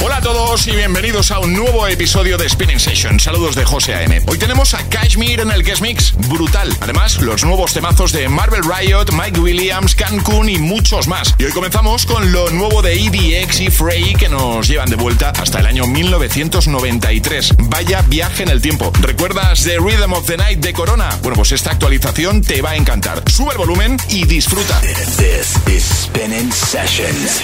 Hola a todos y bienvenidos a un nuevo episodio de Spinning Session. Saludos de José A.M. Hoy tenemos a Kashmir en el Guest Mix, brutal. Además, los nuevos temazos de Marvel Riot, Mike Williams, Cancun y muchos más. Y hoy comenzamos con lo nuevo de EDX y Frey que nos llevan de vuelta hasta el año 1993. Vaya viaje en el tiempo. ¿Recuerdas The Rhythm of the Night de Corona? Bueno, pues esta actualización te va a encantar. Sube el volumen y disfruta. This is Spinning Sessions.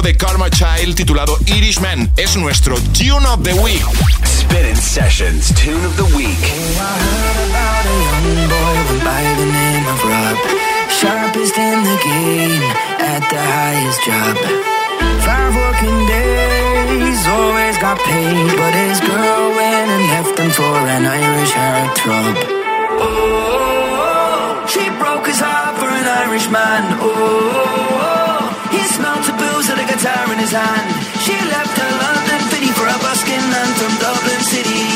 nuevo de Karma Child titulado Irishman. Es nuestro Tune of the Week. Sessions, Tune of the Week. Sharpest in the game at the highest job. Five working days, always got paid, but his girl went and left him for an Irish heartthrob. Oh, she broke his heart for an Irish man. Oh guitar in his hand. She left her London pity for a busking man from Dublin City.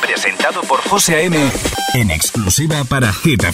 Presentado por José A.M. En exclusiva para Hit.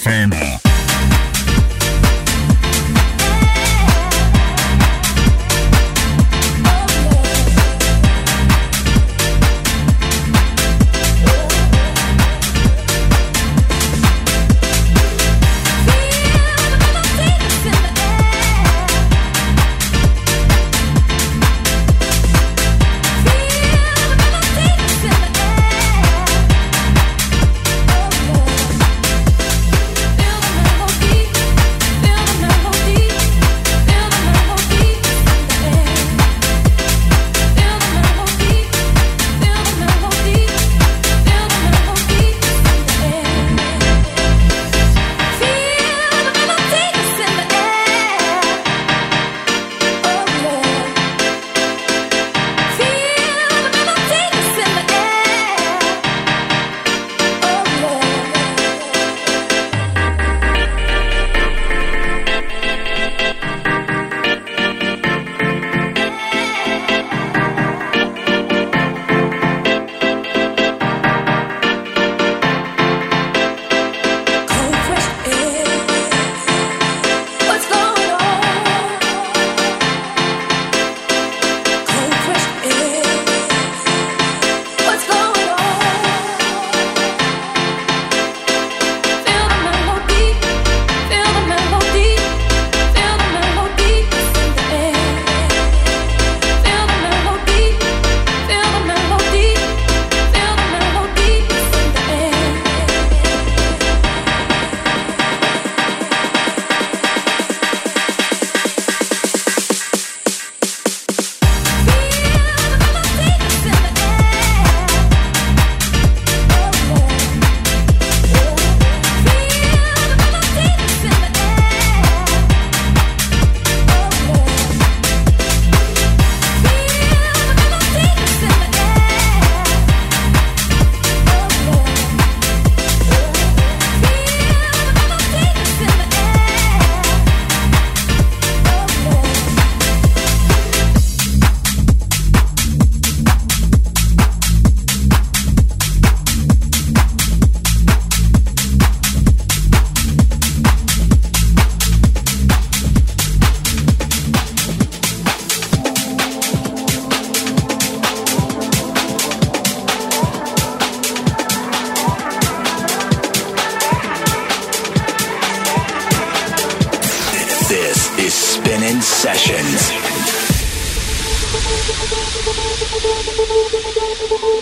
sessions.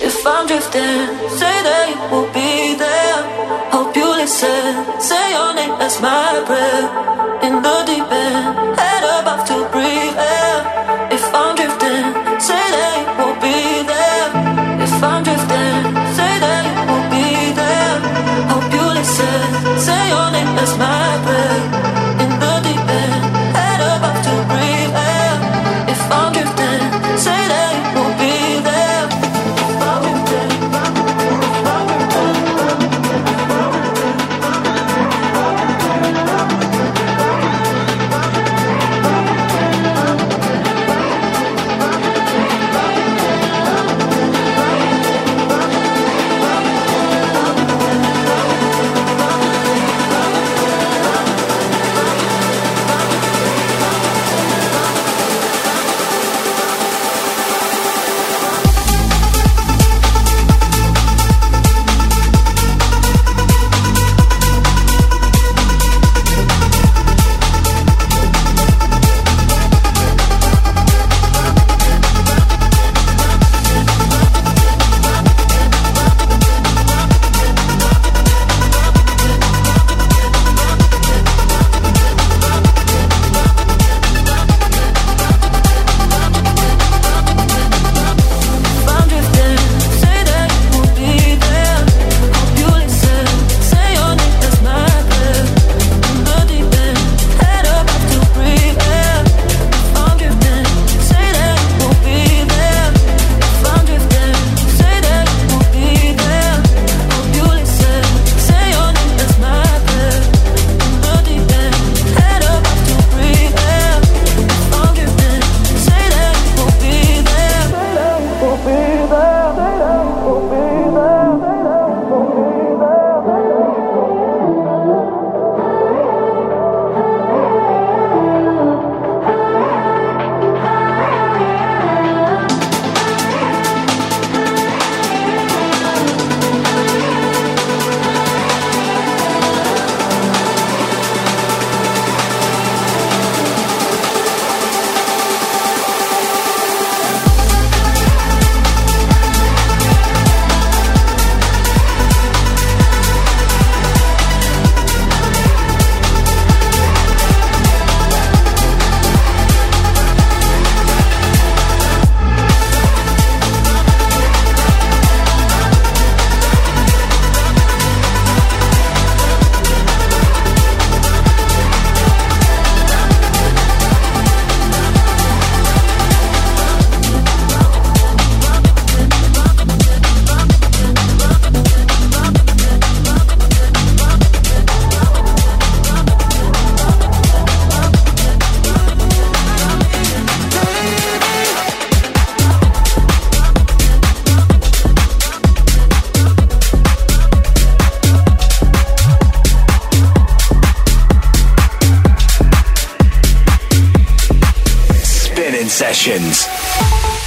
If I'm drifting, say that you will be there. Hope you listen. Say your name as my breath in the deep end. sessions.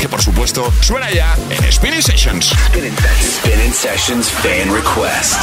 Que por supuesto suena ya en Spinning Sessions. Spinning, Sessions Fan Request.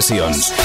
Sessions.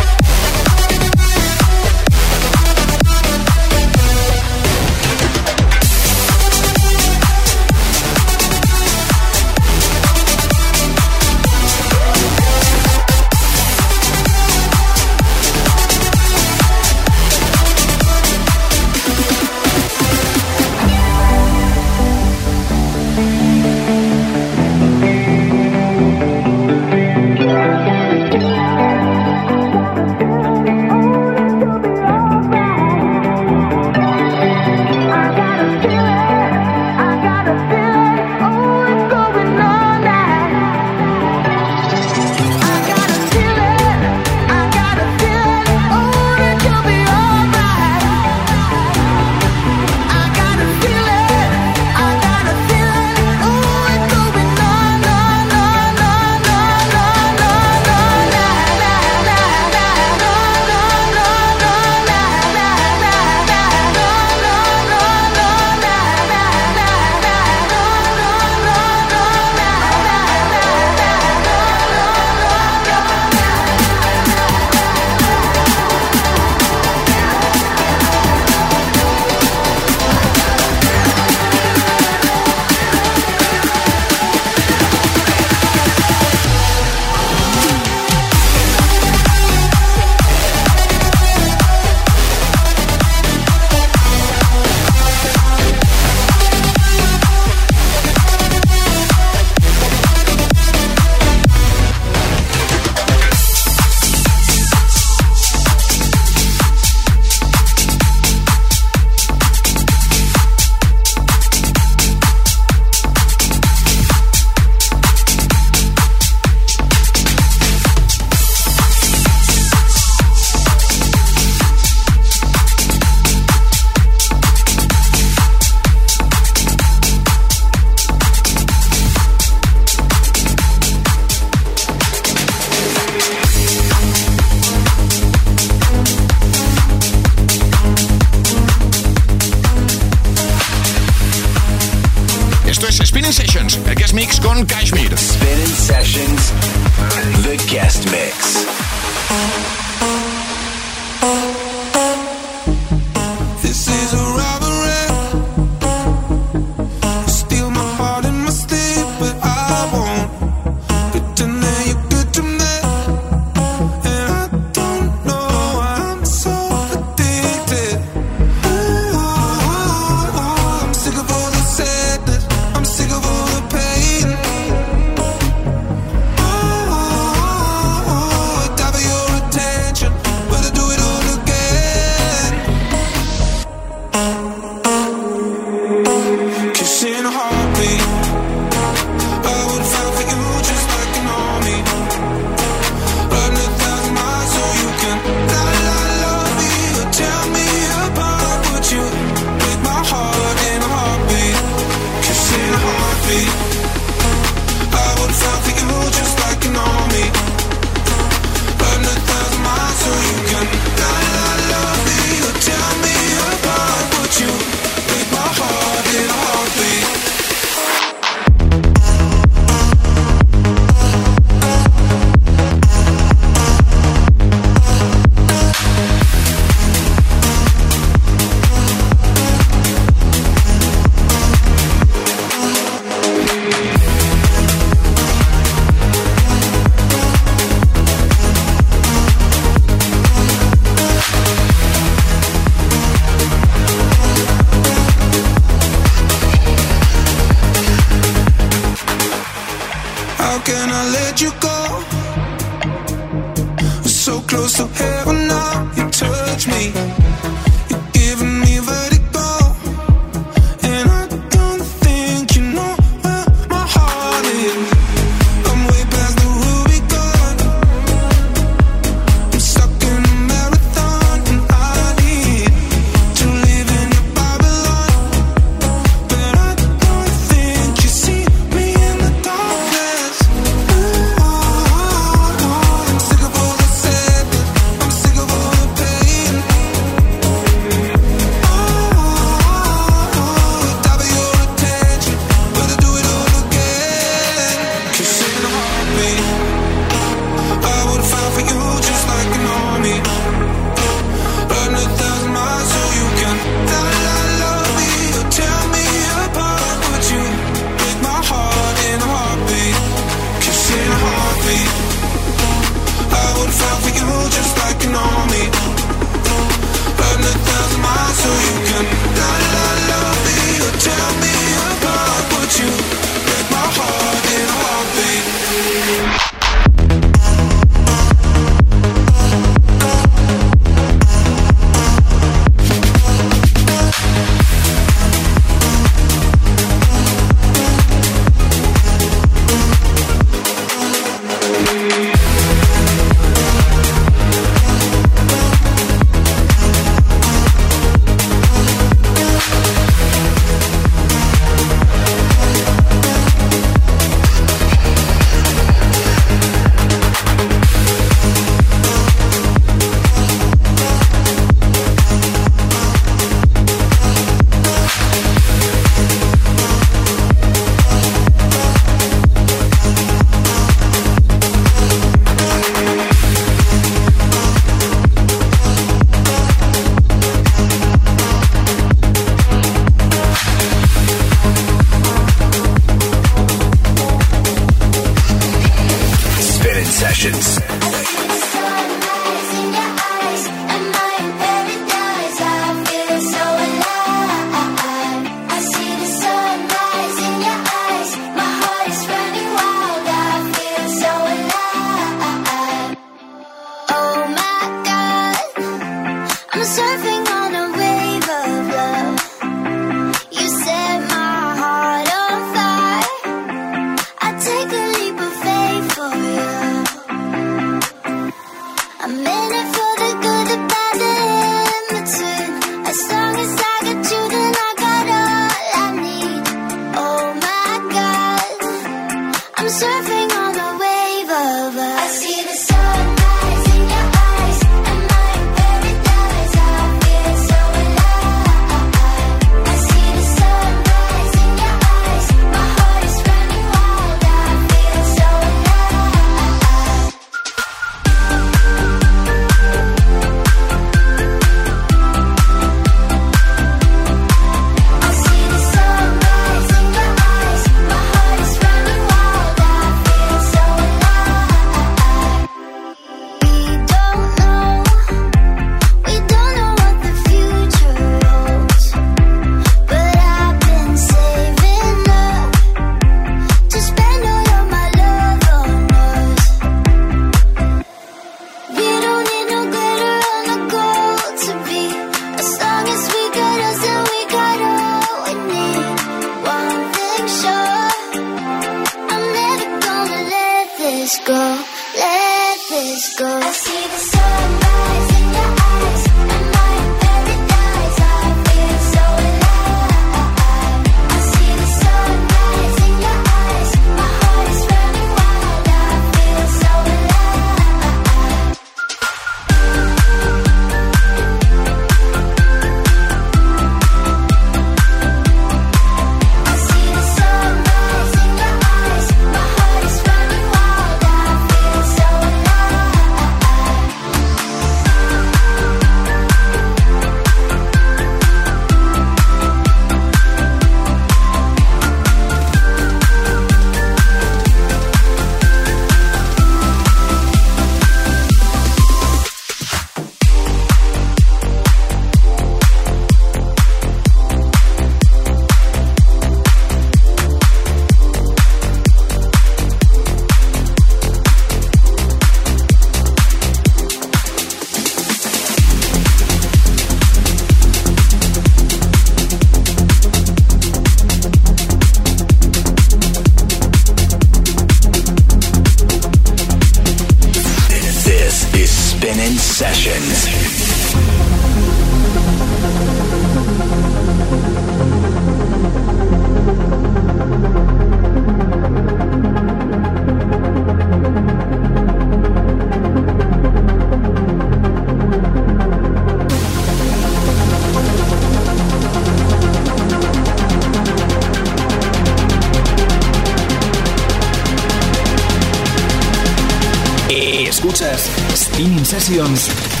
Eh, escuchas Steam Sessions.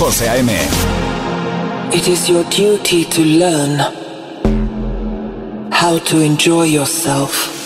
José A.M. It is your duty to learn how to enjoy yourself.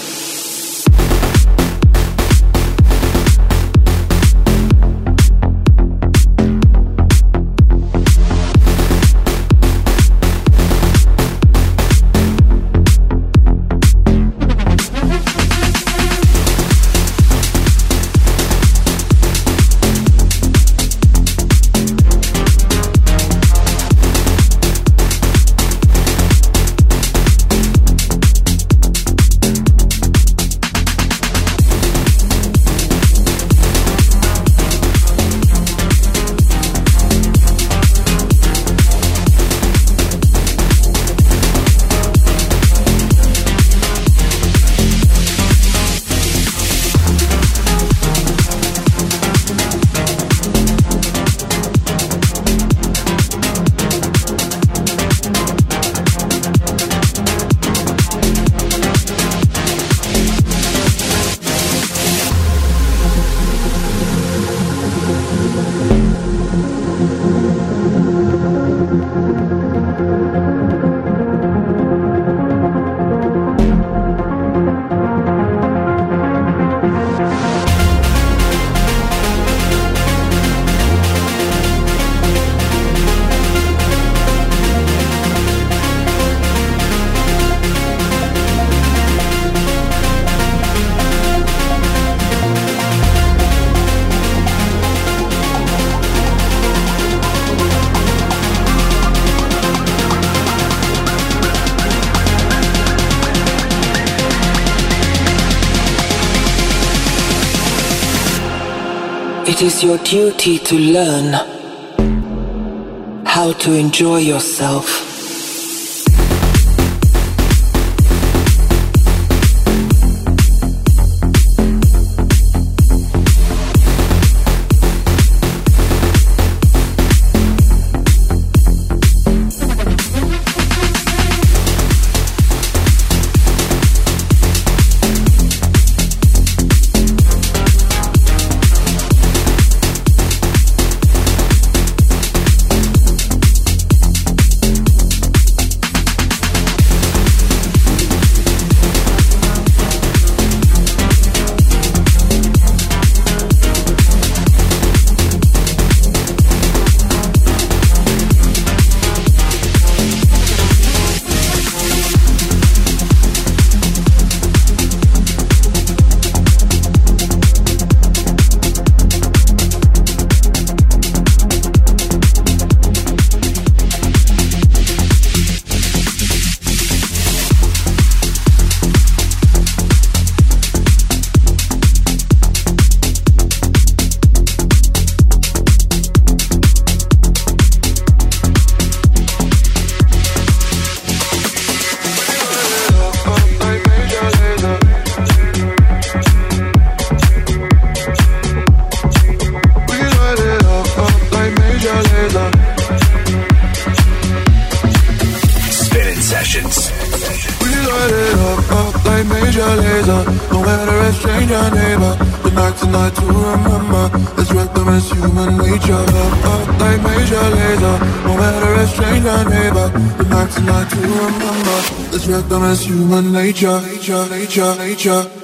Is your duty to learn how to enjoy yourself. reckon that's nature, nature, nature, nature.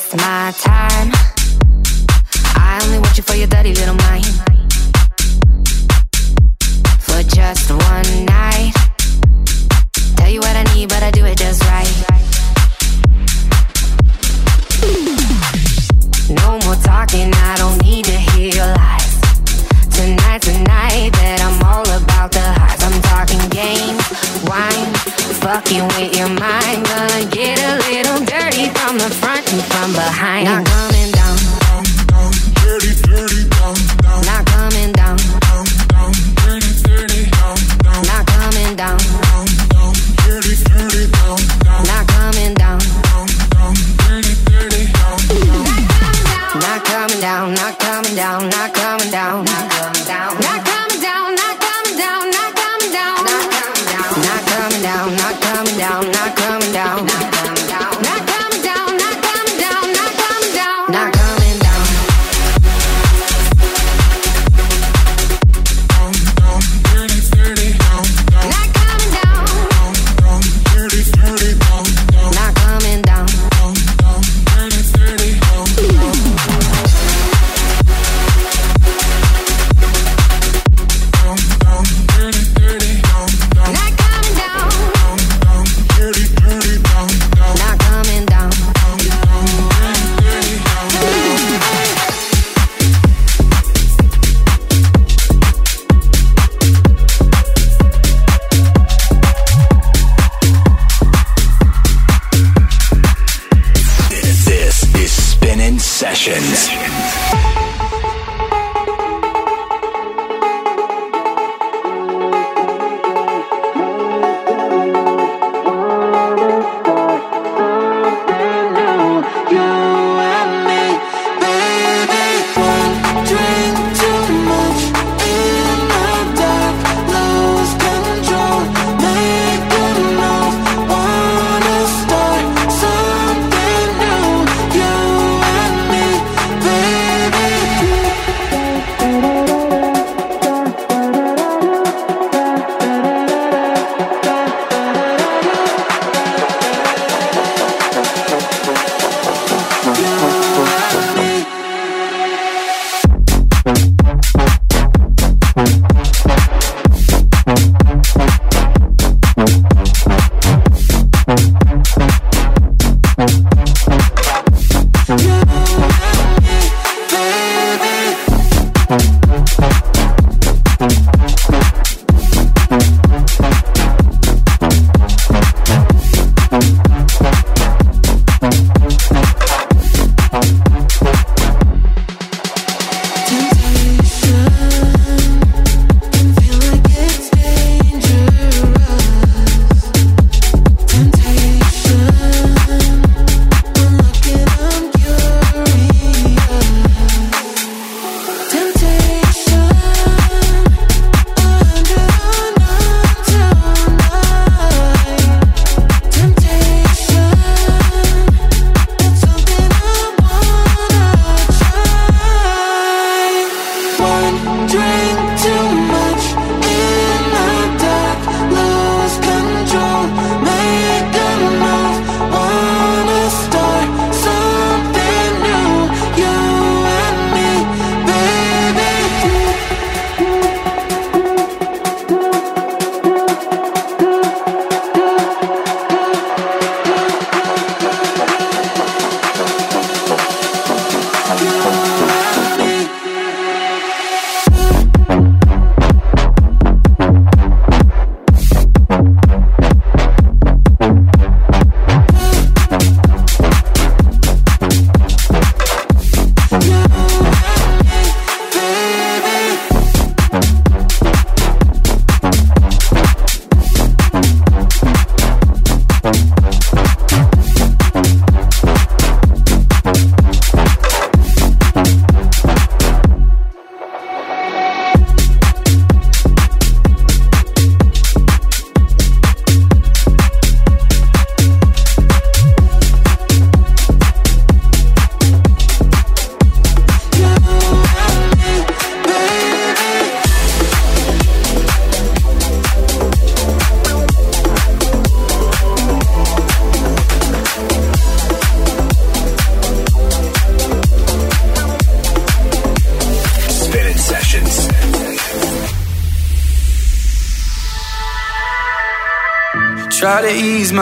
waste my time. I only want you for your dirty little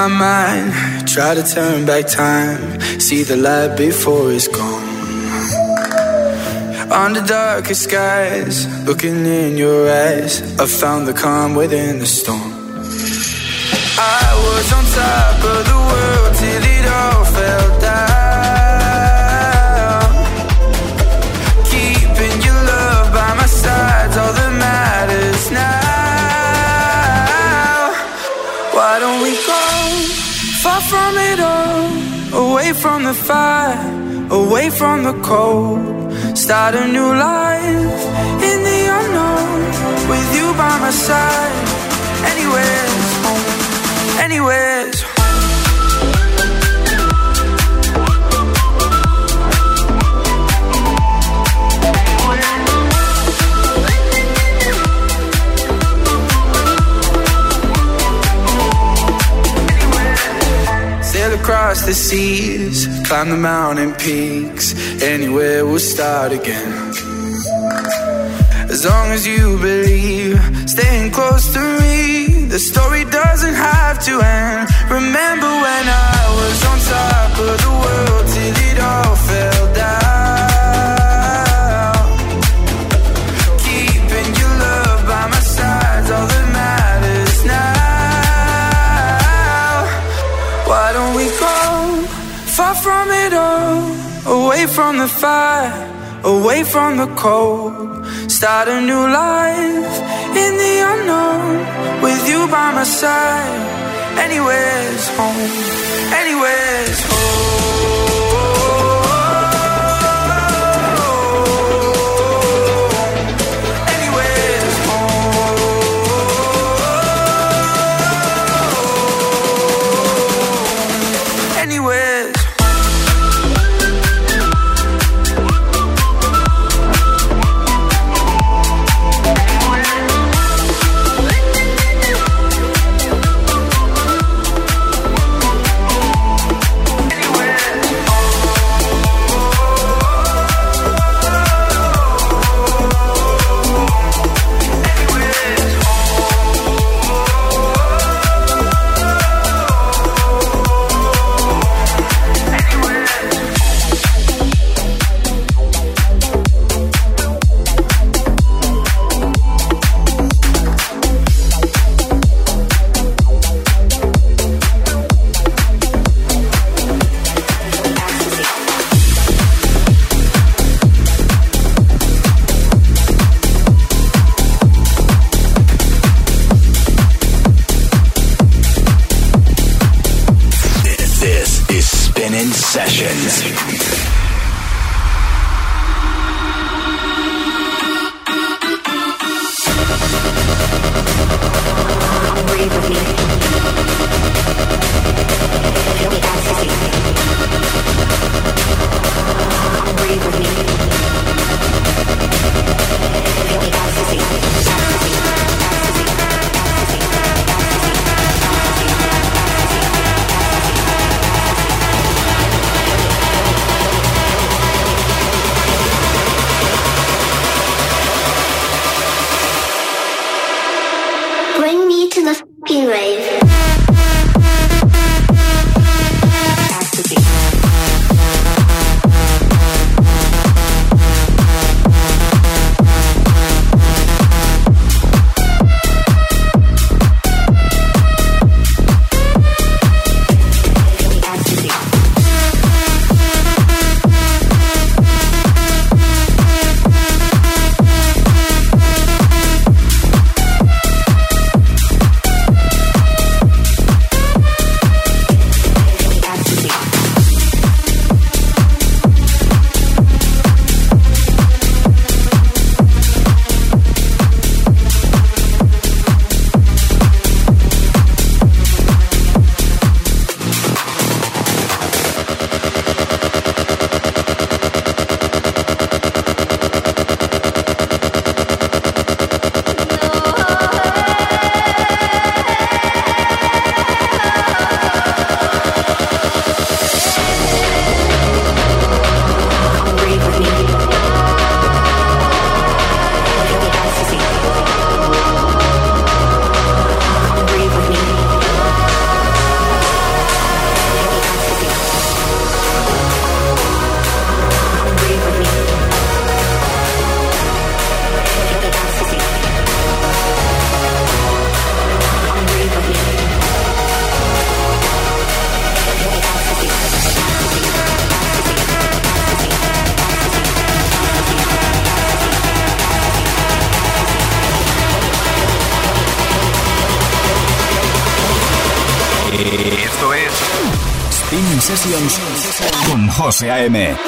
my mind. Try to turn back time. See the light before it's gone. Under darkest skies, looking in your eyes, I found the calm within the storm. I was on top of the world till it all fell down. From it all? Away from the fire, away from the cold. Start a new life in the unknown. With you by my side, anywhere's home, anywhere's across the seas, climb the mountain peaks. Anywhere we'll start again. As long as you believe, staying close to me, the story doesn't have to end. Remember when I was on top of the world till it all fell down. From the fire, away from the cold. Start a new life in the unknown, with you by my side. Anywhere's home, anywhere's home. José A.M.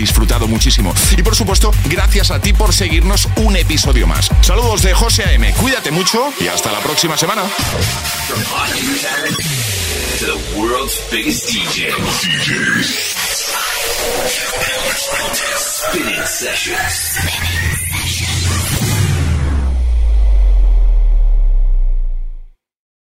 disfrutado muchísimo. Y por supuesto, gracias a ti por seguirnos un episodio más. Saludos de José A.M. Cuídate mucho y hasta la próxima semana. Spinning sessions. Spinning sessions.